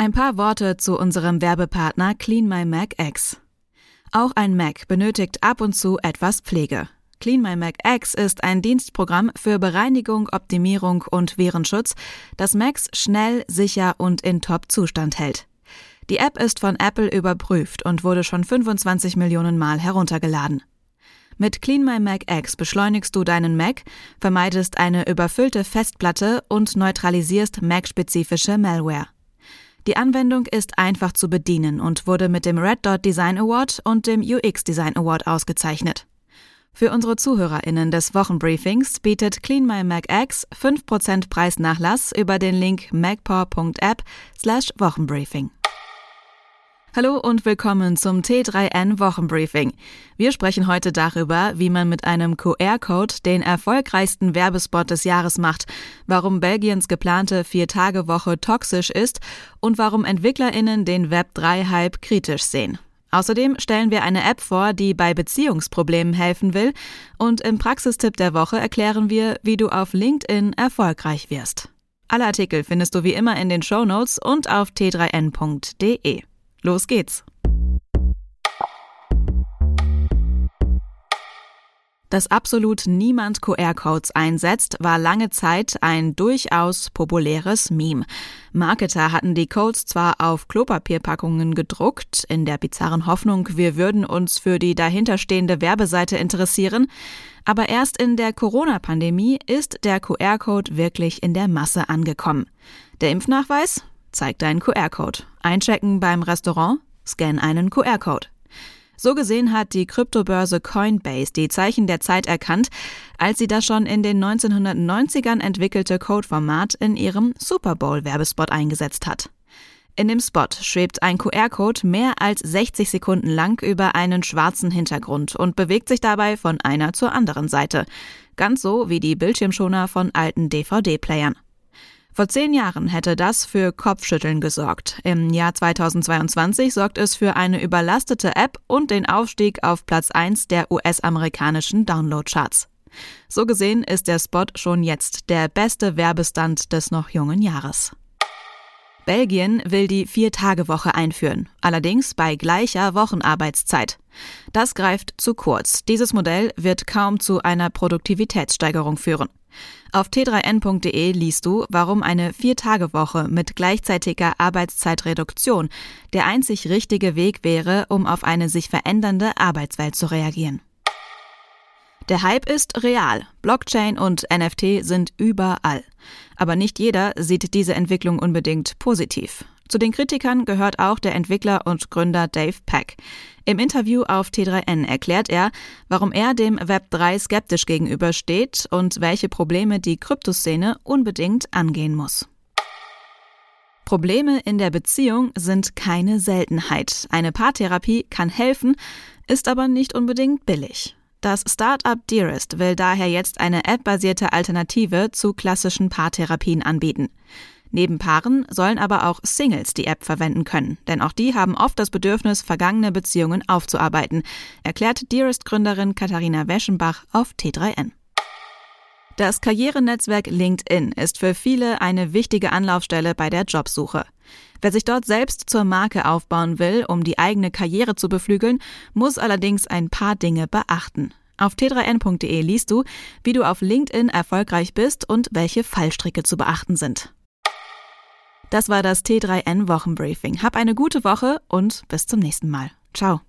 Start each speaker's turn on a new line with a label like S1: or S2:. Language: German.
S1: Ein paar Worte zu unserem Werbepartner Clean My Mac X. Auch ein Mac benötigt ab und zu etwas Pflege. Clean My Mac X ist ein Dienstprogramm für Bereinigung, Optimierung und Virenschutz, das Macs schnell, sicher und in Top-Zustand hält. Die App ist von Apple überprüft und wurde schon 25 Millionen Mal heruntergeladen. Mit Clean My Mac X beschleunigst du deinen Mac, vermeidest eine überfüllte Festplatte und neutralisierst Mac-spezifische Malware. Die Anwendung ist einfach zu bedienen und wurde mit dem Red Dot Design Award und dem UX Design Award ausgezeichnet. Für unsere ZuhörerInnen des Wochenbriefings bietet Clean My Mac X 5% Preisnachlass über den Link macpaw.app slash Wochenbriefing. Hallo und willkommen zum T3N Wochenbriefing. Wir sprechen heute darüber, wie man mit einem QR-Code den erfolgreichsten Werbespot des Jahres macht, warum Belgiens geplante Vier-Tage-Woche toxisch ist und warum EntwicklerInnen den Web3-Hype kritisch sehen. Außerdem stellen wir eine App vor, die bei Beziehungsproblemen helfen will und im Praxistipp der Woche erklären wir, wie du auf LinkedIn erfolgreich wirst. Alle Artikel findest du wie immer in den Show Notes und auf t3n.de. Los geht's! Dass absolut niemand QR-Codes einsetzt, war lange Zeit ein durchaus populäres Meme. Marketer hatten die Codes zwar auf Klopapierpackungen gedruckt, in der bizarren Hoffnung, wir würden uns für die dahinterstehende Werbeseite interessieren, aber erst in der Corona-Pandemie ist der QR-Code wirklich in der Masse angekommen. Der Impfnachweis? Zeig deinen QR-Code. Einchecken beim Restaurant? Scan einen QR-Code. So gesehen hat die Kryptobörse Coinbase die Zeichen der Zeit erkannt, als sie das schon in den 1990ern entwickelte Codeformat in ihrem Super Bowl Werbespot eingesetzt hat. In dem Spot schwebt ein QR-Code mehr als 60 Sekunden lang über einen schwarzen Hintergrund und bewegt sich dabei von einer zur anderen Seite. Ganz so wie die Bildschirmschoner von alten DVD-Playern. Vor zehn Jahren hätte das für Kopfschütteln gesorgt. Im Jahr 2022 sorgt es für eine überlastete App und den Aufstieg auf Platz 1 der US-amerikanischen Downloadcharts. So gesehen ist der Spot schon jetzt der beste Werbestand des noch jungen Jahres. Belgien will die Vier-Tage-Woche einführen, allerdings bei gleicher Wochenarbeitszeit. Das greift zu kurz. Dieses Modell wird kaum zu einer Produktivitätssteigerung führen. Auf t3n.de liest du, warum eine Vier-Tage-Woche mit gleichzeitiger Arbeitszeitreduktion der einzig richtige Weg wäre, um auf eine sich verändernde Arbeitswelt zu reagieren. Der Hype ist real. Blockchain und NFT sind überall. Aber nicht jeder sieht diese Entwicklung unbedingt positiv. Zu den Kritikern gehört auch der Entwickler und Gründer Dave Peck. Im Interview auf T3N erklärt er, warum er dem Web3 skeptisch gegenübersteht und welche Probleme die Kryptoszene unbedingt angehen muss. Probleme in der Beziehung sind keine Seltenheit. Eine Paartherapie kann helfen, ist aber nicht unbedingt billig. Das Startup Dearest will daher jetzt eine App-basierte Alternative zu klassischen Paartherapien anbieten. Neben Paaren sollen aber auch Singles die App verwenden können, denn auch die haben oft das Bedürfnis, vergangene Beziehungen aufzuarbeiten, erklärt Dearest-Gründerin Katharina Weschenbach auf T3N. Das Karrierenetzwerk LinkedIn ist für viele eine wichtige Anlaufstelle bei der Jobsuche. Wer sich dort selbst zur Marke aufbauen will, um die eigene Karriere zu beflügeln, muss allerdings ein paar Dinge beachten. Auf t3n.de liest du, wie du auf LinkedIn erfolgreich bist und welche Fallstricke zu beachten sind. Das war das T3N Wochenbriefing. Hab eine gute Woche und bis zum nächsten Mal. Ciao.